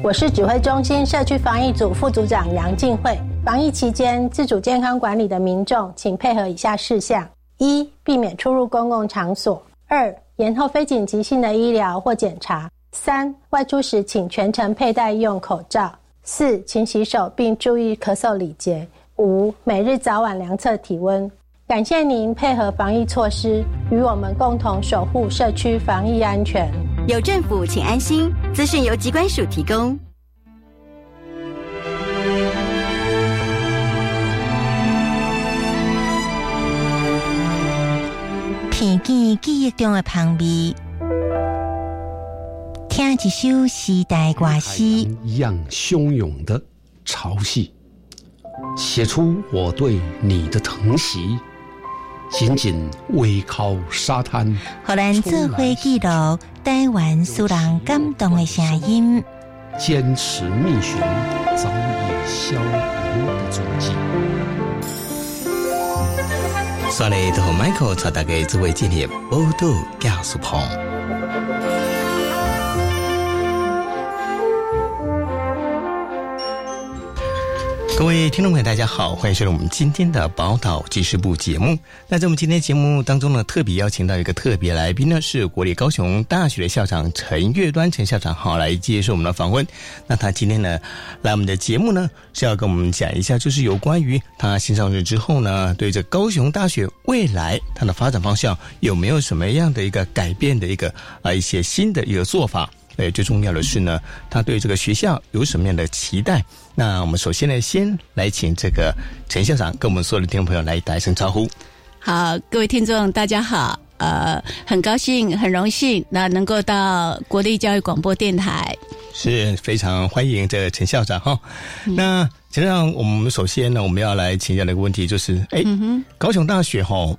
我是指挥中心社区防疫组副组长杨静慧。防疫期间，自主健康管理的民众，请配合以下事项：一、避免出入公共场所；二、延后非紧急性的医疗或检查；三、外出时请全程佩戴用口罩；四、勤洗手并注意咳嗽礼节；五、每日早晚量测体温。感谢您配合防疫措施，与我们共同守护社区防疫安全。有政府，请安心。资讯由机关署提供。片见记忆中的旁边，听一首时代歌诗，一样汹涌的潮汐，写出我对你的疼惜。紧紧偎靠沙滩，荷兰做回记录台湾苏人感动的声音。坚持觅寻早已消亡的足迹。刷来和 Michael 查大家这位今天报道加速棚。各位听众朋友，大家好，欢迎收听我们今天的宝岛记事部节目。那在我们今天节目当中呢，特别邀请到一个特别来宾呢，是国立高雄大学的校长陈月端陈校长，好来接受我们的访问。那他今天呢，来我们的节目呢，是要跟我们讲一下，就是有关于他新上任之后呢，对这高雄大学未来它的发展方向有没有什么样的一个改变的一个啊一些新的一个做法。哎，最重要的是呢，他对这个学校有什么样的期待？那我们首先呢，先来请这个陈校长跟我们所有的听众朋友来打一声招呼。好，各位听众，大家好，呃，很高兴，很荣幸，那能够到国立教育广播电台，是非常欢迎这个陈校长哈。那陈校长，我们首先呢，我们要来请教的一个问题就是，哎，高雄大学哈。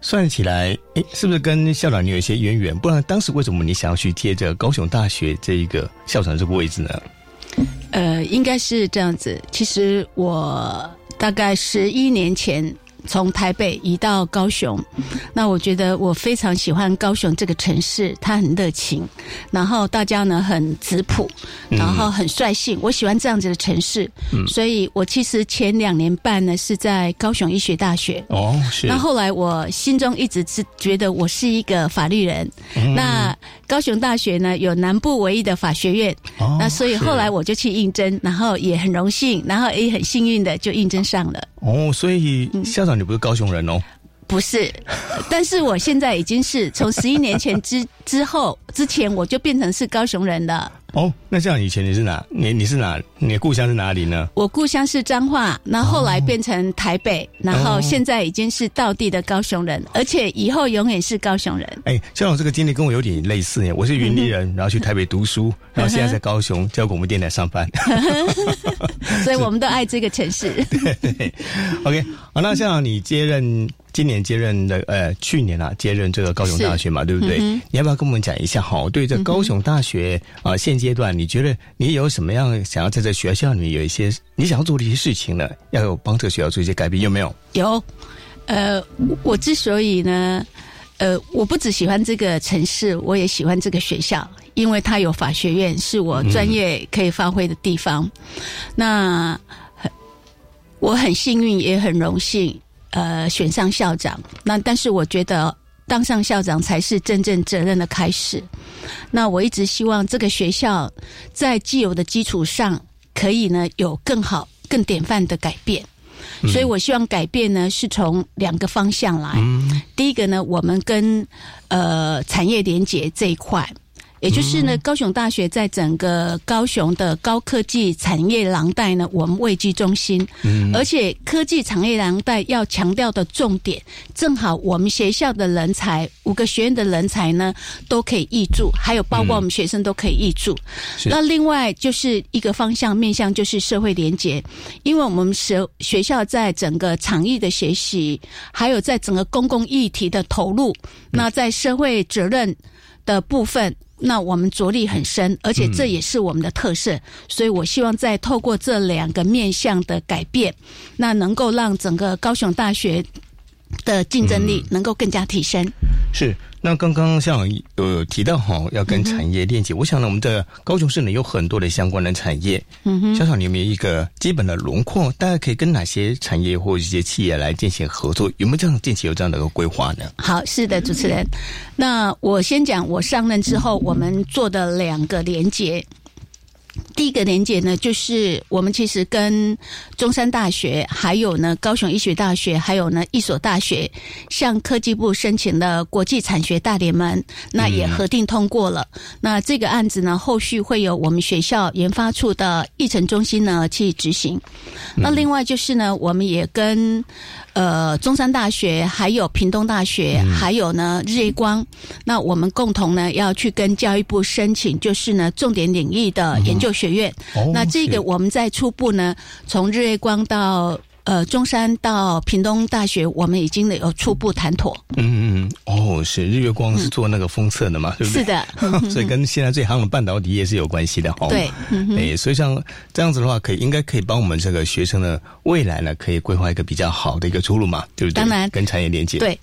算起来，哎，是不是跟校长你有一些渊源？不然当时为什么你想要去接着高雄大学这一个校长这个位置呢？呃，应该是这样子。其实我大概十一年前。从台北移到高雄，那我觉得我非常喜欢高雄这个城市，它很热情，然后大家呢很质朴，然后很率性，我喜欢这样子的城市，所以我其实前两年半呢是在高雄医学大学。哦，是。那后来我心中一直是觉得我是一个法律人，那高雄大学呢有南部唯一的法学院，那所以后来我就去应征，然后也很荣幸，然后也很幸运的就应征上了。哦，所以校长你不是高雄人哦？不是，但是我现在已经是从十一年前之 之后之前我就变成是高雄人了。哦，那像以前你是哪？你你是哪？你的故乡是哪里呢？我故乡是彰化，那后来变成台北，然后现在已经是道地的高雄人，而且以后永远是高雄人。哎，像我这个经历跟我有点类似耶，我是云林人，然后去台北读书，然后现在在高雄教广播电台上班，所以我们都爱这个城市。对，OK，好，那校长你接任。今年接任的，呃，去年啊，接任这个高雄大学嘛，对不对？你要不要跟我们讲一下？好，对这高雄大学啊，现阶阶段你觉得你有什么样想要在这学校里面有一些你想要做的一些事情呢？要有帮这个学校做一些改变，有没有？有，呃，我之所以呢，呃，我不只喜欢这个城市，我也喜欢这个学校，因为它有法学院，是我专业可以发挥的地方。那我很幸运，也很荣幸。呃，选上校长，那但是我觉得当上校长才是真正责任的开始。那我一直希望这个学校在既有的基础上，可以呢有更好、更典范的改变。所以我希望改变呢是从两个方向来。第一个呢，我们跟呃产业连结这一块。也就是呢，高雄大学在整个高雄的高科技产业廊带呢，我们位居中心。嗯，而且科技产业廊带要强调的重点，正好我们学校的人才，五个学院的人才呢，都可以挹注，还有包括我们学生都可以挹注。那另外就是一个方向面向就是社会连结，因为我们学学校在整个场域的学习，还有在整个公共议题的投入，那在社会责任的部分。那我们着力很深，而且这也是我们的特色，所以我希望在透过这两个面向的改变，那能够让整个高雄大学的竞争力能够更加提升。是，那刚刚像有提到哈，要跟产业链接，我想呢，我们的高雄市呢有很多的相关的产业。嗯哼，校长，你有没有一个基本的轮廓？大概可以跟哪些产业或一些企业来进行合作？有没有这样近期有这样的一个规划呢？好，是的，主持人。那我先讲，我上任之后，我们做的两个连接。第一个连接呢，就是我们其实跟中山大学、还有呢高雄医学大学、还有呢一所大学，向科技部申请了国际产学大联盟，那也核定通过了。那这个案子呢，后续会有我们学校研发处的议程中心呢去执行。那另外就是呢，我们也跟。呃，中山大学还有屏东大学，还有呢日月光，那我们共同呢要去跟教育部申请，就是呢重点领域的研究学院。那这个我们在初步呢，从日月光到。呃，中山到屏东大学，我们已经有初步谈妥。嗯嗯哦，是日月光是做那个封测的嘛，对不对？是的，所以跟现在最夯的半导体也是有关系的哦。对，哎，所以像这样子的话，可以应该可以帮我们这个学生的未来呢，可以规划一个比较好的一个出路嘛，对不对？当然，跟产业连接。对。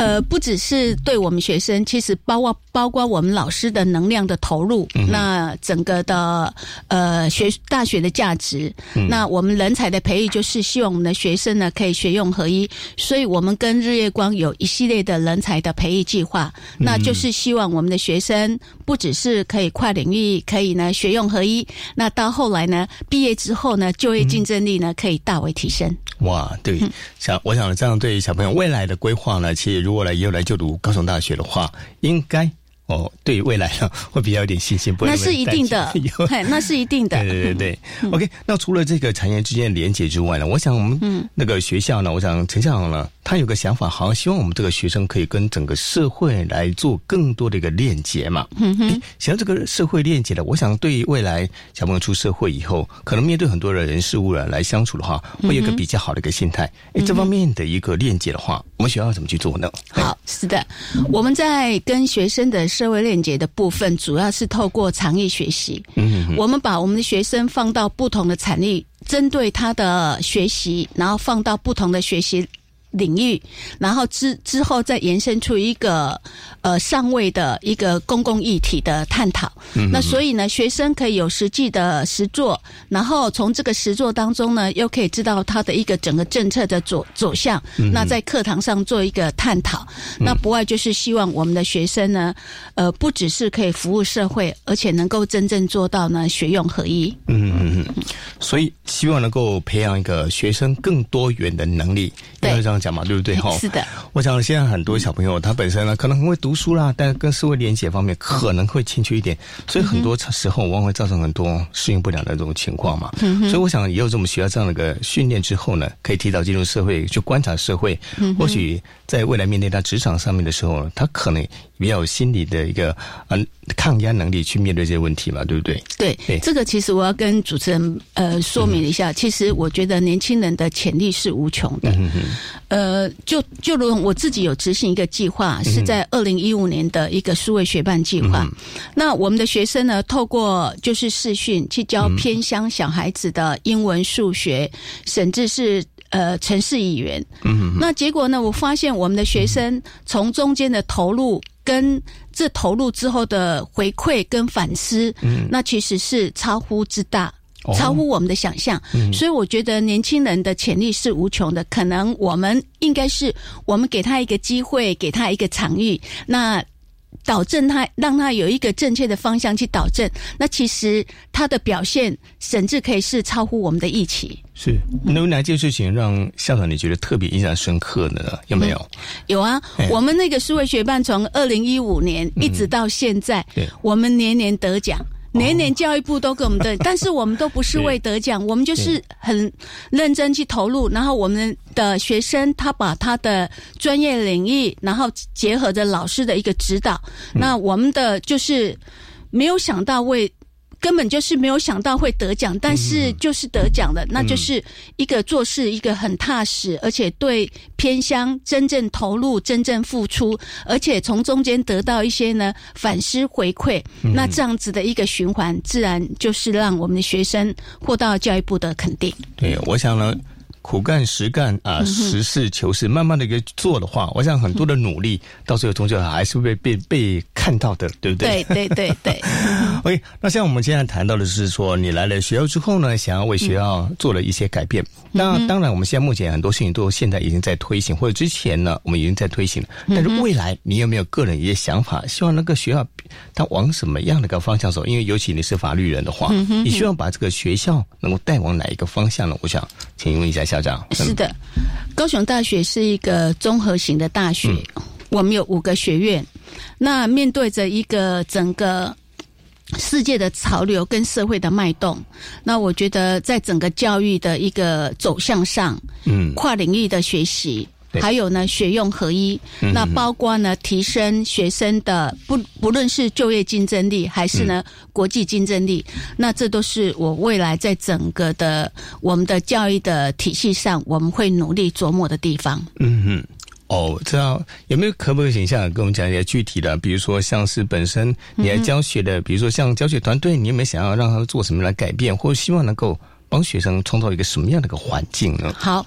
呃，不只是对我们学生，其实包括包括我们老师的能量的投入，那整个的呃学大学的价值，那我们人才的培育，就是希望我们的学生呢可以学用合一，所以我们跟日月光有一系列的人才的培育计划，那就是希望我们的学生不只是可以跨领域，可以呢学用合一，那到后来呢毕业之后呢就业竞争力呢可以大为提升。哇，对，想我想这样对小朋友未来的规划呢，其实如果来以后来就读高雄大学的话，应该哦，对未来呢会比较有点信心。不那是一定的，那是一定的。对对对，OK。那除了这个产业之间的连接之外呢，我想我们那个学校呢，我想陈校长呢。他有个想法，好像希望我们这个学生可以跟整个社会来做更多的一个链接嘛。嗯哼，想要这个社会链接的，我想对于未来小朋友出社会以后，可能面对很多的人事物了来相处的话，会有一个比较好的一个心态。哎，这方面的一个链接的话，我们学校怎么去做呢？好，是的，我们在跟学生的社会链接的部分，主要是透过长艺学习。嗯，我们把我们的学生放到不同的产业，针对他的学习，然后放到不同的学习。领域，然后之之后再延伸出一个呃上位的一个公共议题的探讨。那所以呢，学生可以有实际的实作，然后从这个实作当中呢，又可以知道他的一个整个政策的走走向。那在课堂上做一个探讨，那不外就是希望我们的学生呢，呃，不只是可以服务社会，而且能够真正做到呢学用合一。嗯嗯嗯。所以希望能够培养一个学生更多元的能力，对这样。讲嘛，对不对？哈，是的。我想现在很多小朋友，他本身呢可能很会读书啦，但跟社会连接方面可能会欠缺一点，所以很多时候往往会造成很多适应不了的这种情况嘛。所以我想，以后这么学校这样的一个训练之后呢，可以提早进入社会，去观察社会，或许在未来面对他职场上面的时候，他可能。比较有心理的一个嗯抗压能力去面对这些问题嘛，对不对？对，这个其实我要跟主持人呃说明一下，其实我觉得年轻人的潜力是无穷的。嗯呃，就就如我自己有执行一个计划，是在二零一五年的一个数位学办计划。那我们的学生呢，透过就是视讯去教偏乡小孩子的英文、数学，甚至是。呃，城市议员，嗯，那结果呢？我发现我们的学生从中间的投入跟这投入之后的回馈跟反思，嗯，那其实是超乎之大，超乎我们的想象。所以我觉得年轻人的潜力是无穷的。可能我们应该是我们给他一个机会，给他一个场域，那。导正他，让他有一个正确的方向去导正。那其实他的表现，甚至可以是超乎我们的预期。是，有哪件事情让校长你觉得特别印象深刻的呢？有没有？有啊，我们那个数位学办从二零一五年一直到现在，我们年年得奖。年年教育部都给我们的，但是我们都不是为得奖，我们就是很认真去投入。然后我们的学生他把他的专业领域，然后结合着老师的一个指导，那我们的就是没有想到为。根本就是没有想到会得奖，但是就是得奖了，那就是一个做事一个很踏实，而且对偏乡真正投入、真正付出，而且从中间得到一些呢反思回馈，那这样子的一个循环，自然就是让我们的学生获到教育部的肯定。对，我想呢。苦干实干啊，实事求是，慢慢的一个做的话，我想很多的努力，到最后终究还是会被被被看到的，对不对？对对对对。OK，那像我们现在谈到的是说，你来了学校之后呢，想要为学校做了一些改变。那当然，我们现在目前很多事情都现在已经在推行，或者之前呢，我们已经在推行了。但是未来，你有没有个人一些想法？希望那个学校它往什么样的一个方向走？因为尤其你是法律人的话，你希望把这个学校能够带往哪一个方向呢？我想请问一下校长。是的，高雄大学是一个综合型的大学，我们有五个学院。那面对着一个整个世界的潮流跟社会的脉动，那我觉得在整个教育的一个走向上，嗯，跨领域的学习。对还有呢，学用合一，嗯那包括呢，提升学生的不不论是就业竞争力，还是呢、国际竞争力，那这都是我未来在整个的我们的教育的体系上，我们会努力琢磨的地方。嗯嗯。哦，这样有没有可不可以请校长跟我们讲一些具体的？比如说像是本身你来教学的，比如说像教学团队，你有没有想要让他们做什么来改变，或希望能够帮学生创造一个什么样的一个环境呢？好，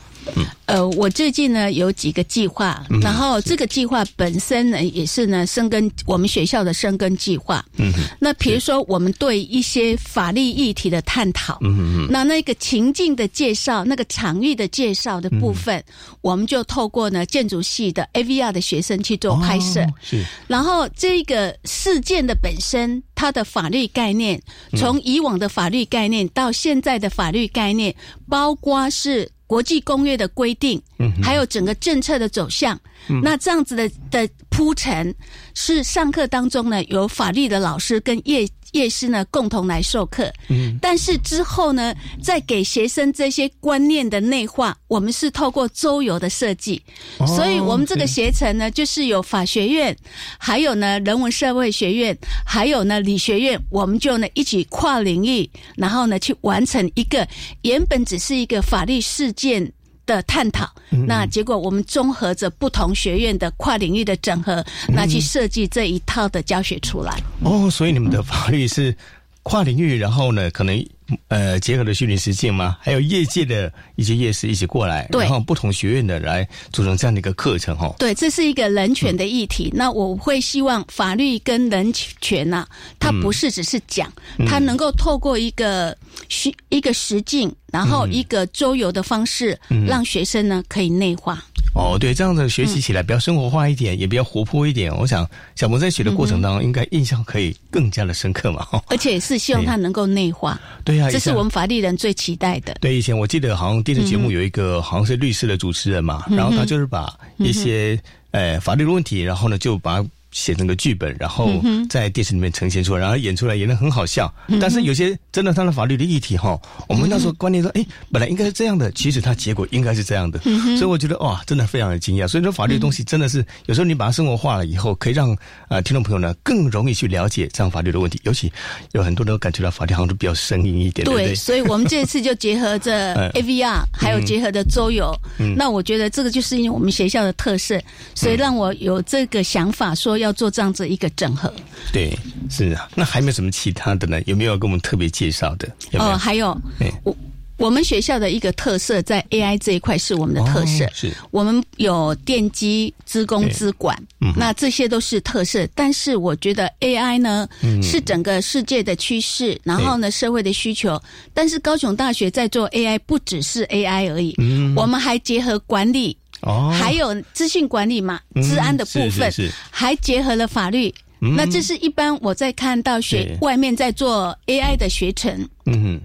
呃，我最近呢有几个计划，然后这个计划本身呢也是呢生根我们学校的生根计划。嗯，那比如说我们对一些法律议题的探讨，嗯哼哼，那那个情境的介绍、那个场域的介绍的部分，我们就透过呢建筑系的 AVR 的学生去做拍摄。哦是。然后这个事件的本身，它的法律概念，从以往的法律概念到现在的法律概念，包括是国际公约的规定，还有整个政策的走向。那这样子的的铺陈，是上课当中呢，有法律的老师跟业业师呢共同来授课。嗯，但是之后呢，再给学生这些观念的内化，我们是透过周游的设计。哦所以我们这个学程呢，就是有法学院，还有呢人文社会学院，还有呢理学院，我们就呢一起跨领域，然后呢去完成一个原本只是一个法律事件。的探讨，那结果我们综合着不同学院的跨领域的整合，那去设计这一套的教学出来。哦，所以你们的法律是跨领域，然后呢，可能呃结合了虚拟实境吗？还有业界的一些业师一起过来，然后不同学院的来组成这样的一个课程哦。对，这是一个人权的议题。那我会希望法律跟人权呐、它不是只是讲，它能够透过一个虚一个实境，然后一个周游的方式，让学生呢可以内化。哦，对，这样子学习起来比较生活化一点，也比较活泼一点。我想小鹏在学的过程当中，应该印象可以更加的深刻嘛。而且是希望他能够内化，对呀、这是我们法律人最期待的。对，以前我记得好像电视节目有一个、好像是律师的主持人嘛，然后他就是把一些、呃法律的问题，然后呢就把它写成个剧本，然后在电视里面呈现出来，然后演出来演的很好笑。但是有些真的他的法律的议题哈，我们那时候观念说，哎，本来应该是这样的，其实它结果应该是这样的，所以我觉得哇，真的非常的惊讶。所以说法律的东西真的是有时候你把它生活化了以后，可以让呃听众朋友呢更容易去了解这样法律的问题，尤其有很多人都感觉到法律好像都比较生硬一点，对？所以我们这次就结合着 嗯。AVR，还有结合着周游。嗯。那我觉得这个就是因为我们学校的特色，所以让我有这个想法，说要做这样子一个整合。对，是啊。那还有没有什么其他的呢？有没有跟我们特别介绍的？有有？哦，还有哎我我们学校的一个特色，在 AI 这一块是我们的特色。哦是我们有电机、资工、资管，嗯那这些都是特色。但是我觉得 AI 呢，嗯是整个世界的趋势，然后呢，社会的需求。但是高雄大学在做 AI，不只是 AI 而已，我们还结合管理，嗯哦，还有资讯管理嘛，嗯治安的部分，是是是。还结合了法律。嗯。那这是一般我在看到学外面在做 AI 的学程，嗯哼，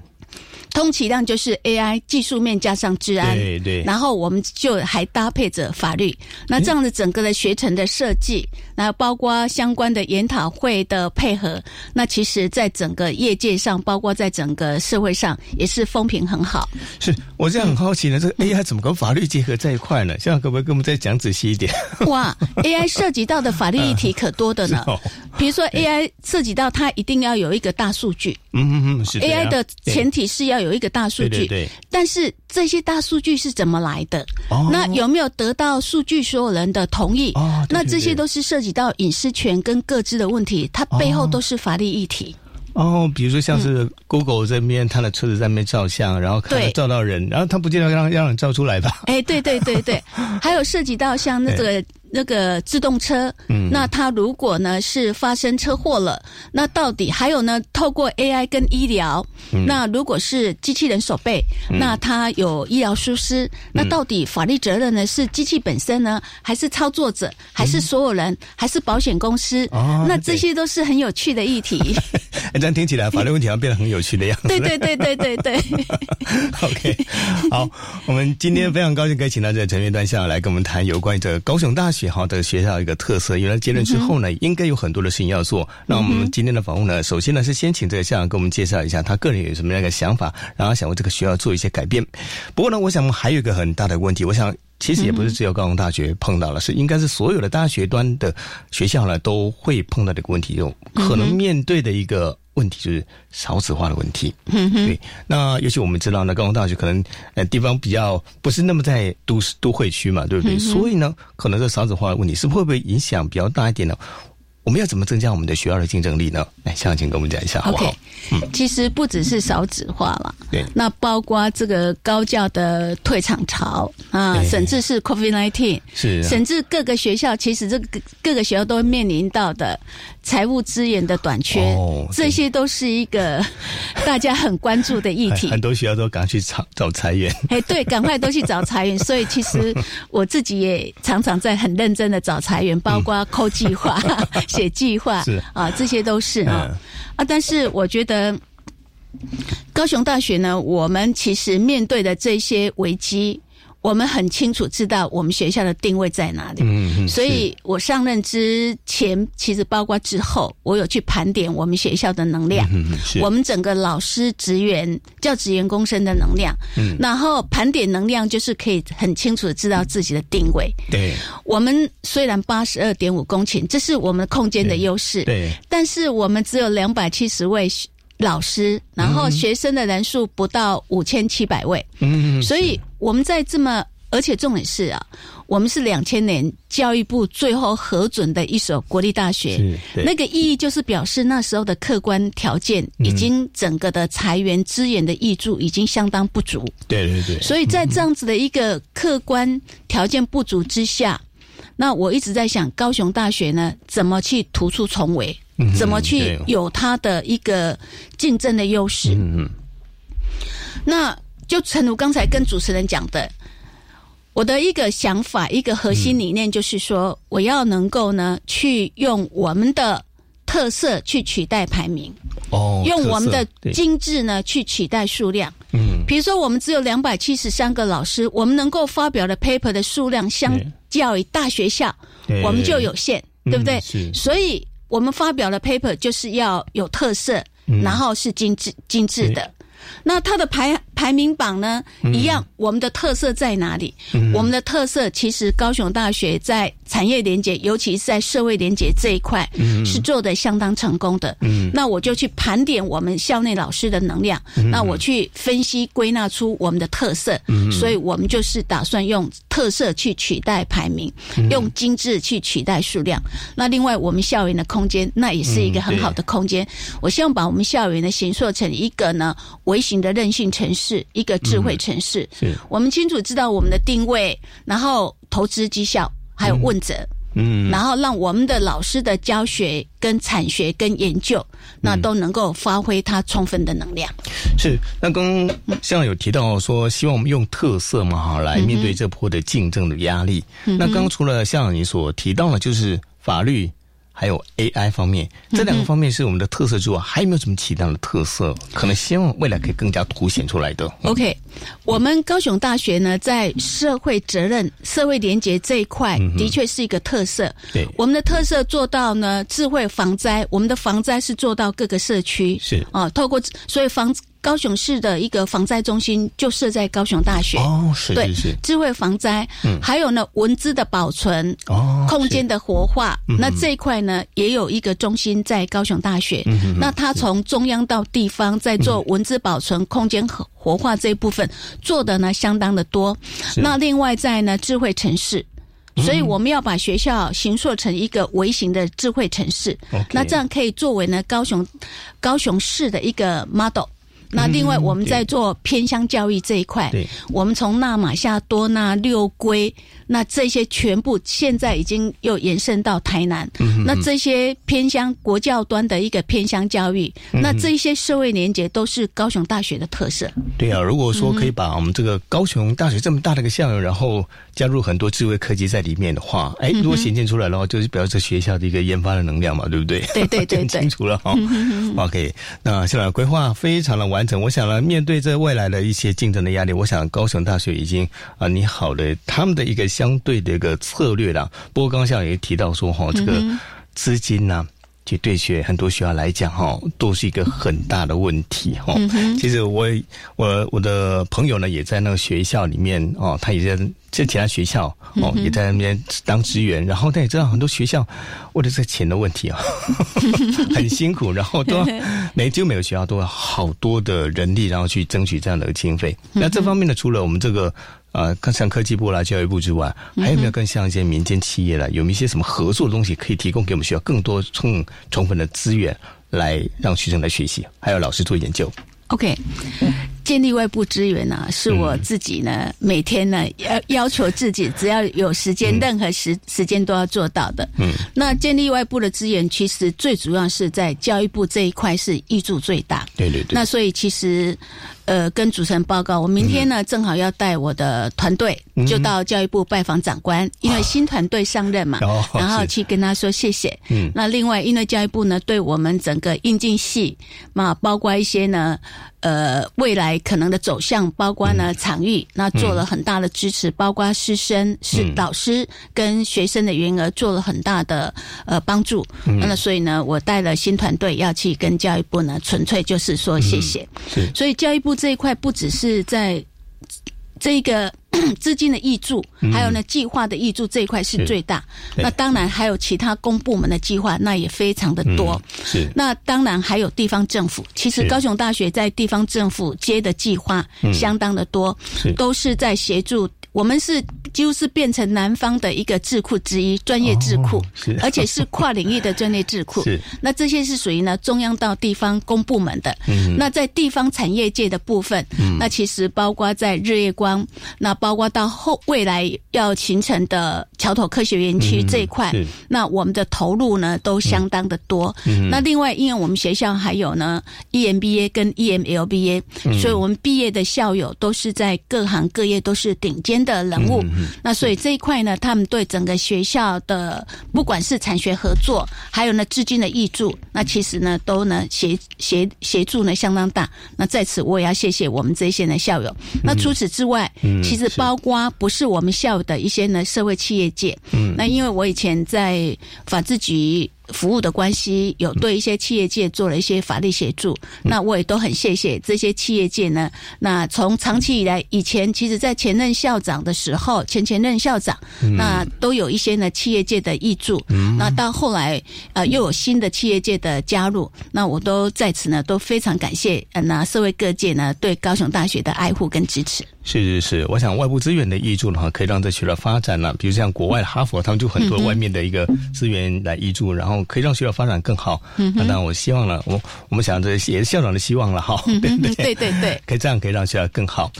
通其量就是 AI 技术面加上治安，对对然后我们就还搭配着法律，那这样的整个的学程的设计，那包括相关的研讨会的配合，那其实在整个业界上，包括在整个社会上，也是风评很好。是我这样很好奇呢，这个 AI 怎么跟法律结合在一块呢？这样可不可以跟我们再讲仔细一点？哇，AI 涉及到的法律议题可多的呢。比如说 AI 涉及到它一定要有一个大数据嗯嗯嗯，是，AI 的前提是要有一个大数据，对对对，但是这些大数据是怎么来的？哦那有没有得到数据所有人的同意？那这些都是涉及到隐私权跟各自的问题，它背后都是法律议题。哦，比如说像是 Google 这边，他的车子在那边照相，然后看对照到人，然后他不见得让让人照出来吧？哎，对对对对，还有涉及到像那 个那个自动车，嗯那它如果呢是发生车祸了，那到底还有呢？透过 AI 跟医疗，嗯那如果是机器人手背，那它有医疗疏失，那到底法律责任呢是机器本身呢，还是操作者，还是所有人，还是保险公司？哦那这些都是很有趣的议题。哎，这样听起来法律问题好像变得很有趣的样子。对对对对对对。OK，好，我们今天非常高兴可以请到这个陈月端校长来跟我们谈有关于这个高雄大学哈的学校一个特色。有了结论之后呢，应该有很多的事情要做。那我们今天的访问呢，首先呢是先请这个校长给我们介绍一下他个人有什么样的想法，然后想为这个学校做一些改变。不过呢，我想还有一个很大的问题，我想。其实也不是只有高雄大学碰到了，是应该是所有的大学端的学校呢都会碰到这个问题，有可能面对的一个问题就是少子化的问题。嗯哼，对，那尤其我们知道呢，高雄大学可能呃地方比较不是那么在都市都会区嘛，对不对？所以呢，可能这少子化的问题是会不会影响比较大一点呢？我们要怎么增加我们的学校的竞争力呢？来，校长请跟我们讲一下好不好 OK，其实不只是少子化了，对那包括这个高教的退场潮啊，甚至是 COVID nineteen，是啊甚至各个学校其实这个各个学校都会面临到的财务资源的短缺，哦这些都是一个 大家很关注的议题很。多学校都赶快去找找裁员。哎，对，赶快都去找裁员。所以其实我自己也常常在很认真的找裁员，包括抠计划、写计划是啊，这些都是啊、嗯啊。但是我觉得高雄大学呢，我们其实面对的这些危机。我们很清楚知道我们学校的定位在哪里，嗯嗯所以我上任之前，其实包括之后，我有去盘点我们学校的能量，嗯嗯我们整个老师、职员、教职员工生的能量，嗯。然后盘点能量，就是可以很清楚的知道自己的定位。对。我们虽然八十二点五公顷，这是我们空间的优势，对。但是我们只有两百七十位老师，然后学生的人数不到五千七百位，嗯所以我们在这么，而且重点是啊，我们是两千年教育部最后核准的一所国立大学。那个意义就是表示那时候的客观条件已经整个的裁员资源的挹注已经相当不足，对对对，所以在这样子的一个客观条件不足之下，那我一直在想，高雄大学呢怎么去突出重围，嗯怎么去有它的一个竞争的优势。嗯嗯。那就诚如刚才跟主持人讲的，我的一个想法，一个核心理念就是说，我要能够呢，去用我们的特色去取代排名，哦，用我们的精致呢去取代数量。嗯。比如说，我们只有两百七十三个老师，我们能够发表的 paper 的数量，相对较于大学校，我们就有限，对不对？所以我们发表的 paper 就是要有特色，嗯然后是精致精致的。那它的排排名榜呢，嗯一样，我们的特色在哪里？我们的特色其实高雄大学在产业连接，尤其是在社会连接这一块，是做的相当成功的。嗯那我就去盘点我们校内老师的能量，那我去分析归纳出我们的特色，所以我们就是打算用特色去取代排名，用精致去取代数量。那另外，我们校园的空间，那也是一个很好的空间。我希望把我们校园呢形塑成一个呢微型的韧性城市，一个智慧城市。是我们清楚知道我们的定位，然后投资绩效，还有问责。嗯然后让我们的老师的教学、跟产学、跟研究，那都能够发挥它充分的能量。是，那刚刚校长有提到说，希望我们用特色嘛哈来面对这波的竞争的压力。那刚刚除了像你所提到的，就是法律。还有 AI 方面，这两个方面是我们的特色之外，还有没有什么其他的特色？可能希望未来可以更加凸显出来的。OK，我们高雄大学呢，在社会责任、社会连结这一块，的确是一个特色。对我们的特色做到呢，智慧防灾，我们的防灾是做到各个社区是啊，透过所以防高雄市的一个防灾中心就设在高雄大学。哦，是对是是，智慧防灾，还有呢文字的保存，哦，空间的活化，那这一块呢，也有一个中心在高雄大学。那它从中央到地方，在做文字保存、空间活活化这一部分做的呢相当的多。那另外在呢智慧城市。所以我们要把学校形塑成一个微型的智慧城市。那这样可以作为呢高雄高雄市的一个 model。那另外，我们在做偏乡教育这一块，对我们从纳马夏多纳六龟，那这些全部现在已经又延伸到台南。那这些偏乡国教端的一个偏乡教育，那这些社会连结都是高雄大学的特色。对啊，如果说可以把我们这个高雄大学这么大的一个校园，然后加入很多智慧科技在里面的话，哎，如果显现出来的话，就是表示学校的一个研发的能量嘛，对不对？对对对 对清楚了哈。OK，那校长规划非常的完整。我想呢，面对这未来的一些竞争的压力，我想高雄大学已经啊拟好了他们的一个相对的一个策略了。不过刚刚也提到说哈，这个资金呢、其实对学很多学校来讲，哈，都是一个很大的问题，哈。其实我我我的朋友呢，也在那个学校里面哦，他也在在其他学校哦，也在那边当职员，然后他也知道很多学校为了这钱的问题啊，很辛苦，然后都要 每几乎每个学校都要好多的人力，然后去争取这样的经费。那这方面呢，除了我们这个。呃，像科技部啦、教育部之外，还有没有更像一些民间企业啦，有没有一些什么合作的东西可以提供给我们学校更多充充分的资源，来让学生来学习，还有老师做研究？OK，建立外部资源呢、是我自己呢、每天呢要要求自己，只要有时间，任何时时间都要做到的。嗯，那建立外部的资源，其实最主要是在教育部这一块是益处最大。对对对，那所以其实，呃，跟主持人报告，我明天呢、正好要带我的团队就到教育部拜访长官，因为新团队上任嘛，哦 然后去跟他说谢谢。嗯。那另外，因为教育部呢对我们整个应进系，那包括一些呢，呃，未来可能的走向，包括呢场域，那做了很大的支持，包括师生、是老师跟学生的员额做了很大的呃帮助。那所以呢，我带了新团队要去跟教育部呢，纯粹就是说谢谢。所以教育部这一块不只是在这个 资金的益助，还有呢计划的益助这一块是最大。那当然还有其他公部门的计划，那也非常的多。是。那当然还有地方政府，其实高雄大学在地方政府接的计划相当的多，是。都是在协助。我们是几乎是变成南方的一个智库之一，专业智库，而且是跨领域的专业智库。是那这些是属于呢中央到地方公部门的。嗯那在地方产业界的部分，那其实包括在日月光，那包括到后未来要形成的桥头科学园区嗯这一块，是那我们的投入呢都相当的多。嗯那另外，因为我们学校还有呢 EMBA 跟 E EMLBA，、所以嗯我们毕业的校友都是在各行各业都是顶尖的人物。嗯那所以这一块呢，他们对整个学校的不管是产学合作，还有呢资金的益助，那其实呢都呢协协协助呢相当大。那在此我也要谢谢我们这些呢校友。那除此之外，其实包括不是我们校友的一些呢社会企业界，嗯，那因为我以前在法制局。服务的关系，有对一些企业界做了一些法律协助，那我也都很谢谢这些企业界呢。那从长期以来，以前其实在前任校长的时候，前前任校长，那都有一些呢企业界的益助。那到后来，呃，又有新的企业界的加入，那我都在此呢都非常感谢呃那社会各界呢对高雄大学的爱护跟支持。是是是，我想外部资源的益助的话，可以让这学校发展了。比如像国外的哈佛，他们就很多外面的一个资源来益助，然后可以让学校发展更好。嗯，那我希望了，我我们想这也是校长的希望了哈，对不对？对对对，可以这样可以让学校更好。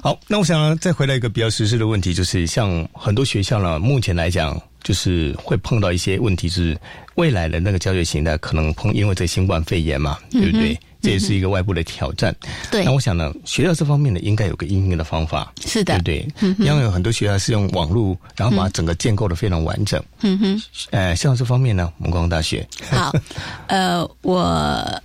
好，那我想再回来一个比较实事的问题，就是像很多学校呢，目前来讲。就是会碰到一些问题，是未来的那个教学形态可能碰，因为这新冠肺炎嘛，对不对？这也是一个外部的挑战。对那我想呢，学校这方面呢，应该有个应用的方法，是的对不对？因为有很多学校是用网络，然后把整个建构的非常完整。嗯哼。呃，像这方面呢，我们高雄大学好，呃，我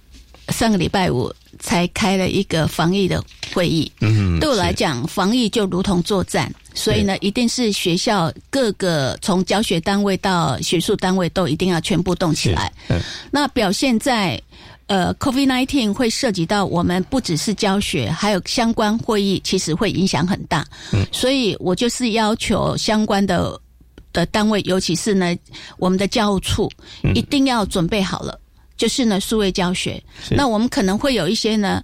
上个礼拜五才开了一个防疫的会议。嗯，对我来是，讲，防疫就如同作战，所以呢，一定是学校各个从教学单位到学术单位都一定要全部动起来。嗯那表现在。呃，COVID nineteen 会涉及到我们不只是教学，还有相关会议，其实会影响很大。嗯，所以我就是要求相关的的单位，尤其是呢我们的教务处，一定要准备好了。就是呢，数位教学。那我们可能会有一些呢，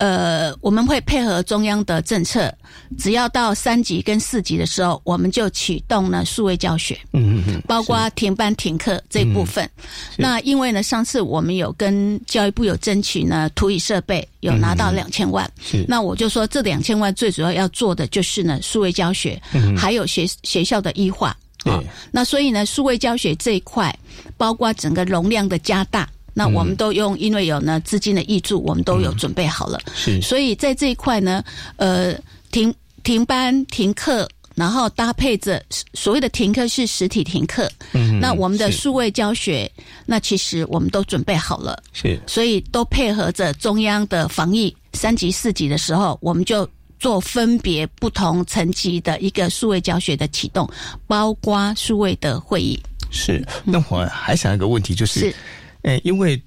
呃，我们会配合中央的政策，只要到三级跟四级的时候，我们就启动了数位教学，嗯嗯嗯，包括停班停课这一部分。那因为呢，上次我们有跟教育部有争取呢，图语设备有拿到两千万，是。那我就说这两千万最主要要做的就是呢，数位教学，还有学学校的医化。对。哦那所以呢，数位教学这一块，包括整个容量的加大，那我们都用，因为有呢资金的益助，我们都有准备好了。是所以在这一块呢，呃，停停班停课。然后搭配着所谓的停课是实体停课，嗯那我们的数位教学，那其实我们都准备好了，是所以都配合着中央的防疫三级四级的时候，我们就做分别不同层级的一个数位教学的启动，包括数位的会议。是。那我还想一个问题，就是是，哎，因为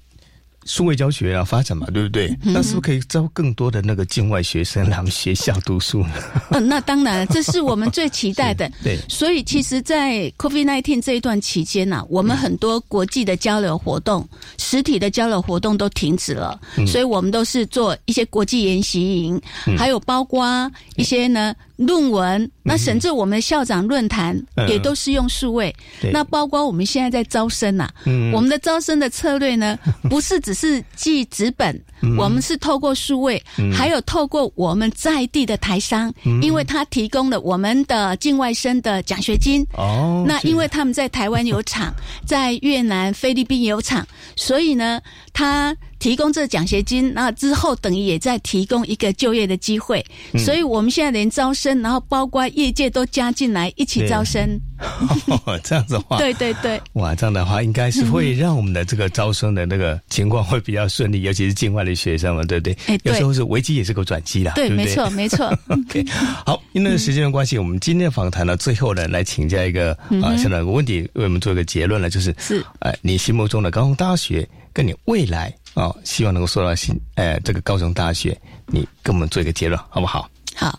数位教学啊发展嘛，对不对？嗯那是不是可以招更多的那个境外学生来我们学校读书呢？嗯、那当然，这是我们最期待的。对所以其实，在 COVID-19 这一段期间呢、我们很多国际的交流活动、实体的交流活动都停止了，所以我们都是做一些国际研习营，还有包括一些呢论文，那甚至我们校长论坛嗯也都是用数位。对。那包括我们现在在招生呐、嗯。我们的招生的策略呢，不是只是记纸本，嗯。我们是透过数位，还有透过我们在地的台商，嗯。因为他提供了我们的境外生的奖学金。哦，那因为他们在台湾有厂，在越南、菲律宾有厂，所以呢，他提供这奖学金，那之后等于也在提供一个就业的机会。嗯所以我们现在连招生，然后包括业界都加进来一起招生。这样子的话，对对对。哇，这样的话应该是会让我们的这个招生的那个情况会比较顺利，尤其是境外的学生嘛，对不对？有时候是危机也是个转机啦，对？没错，没错。OK，好，因为时间的关系，我们今天的访谈呢，最后呢，来请教一个啊，现在有个问题，为我们做一个结论了，就是嗯是呃，你心目中的高雄大学跟你未来啊、希望能够说到新呃这个高雄大学，你跟我们做一个结论，好不好？好，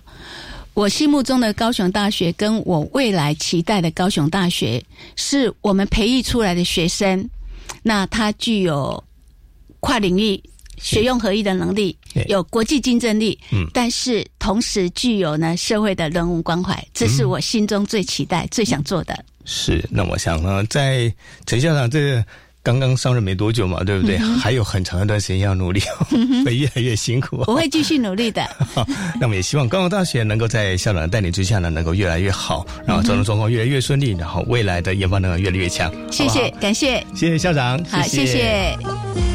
我心目中的高雄大学，跟我未来期待的高雄大学，是我们培育出来的学生，那他具有跨领域。学用合一的能力，有国际竞争力，嗯但是同时具有呢社会的人文关怀，这是我心中最期待、最想做的。是，那我想呢，在陈校长这个刚刚上任没多久嘛，对不对？还有很长一段时间要努力，会越来越辛苦。我会继续努力的。那么也希望高雄大学能够在校长的带领之下呢，能够越来越好，然后招生状况越来越顺利，然后未来的研发能力越来越强。谢谢好好，感谢，谢谢校长，好，谢谢。你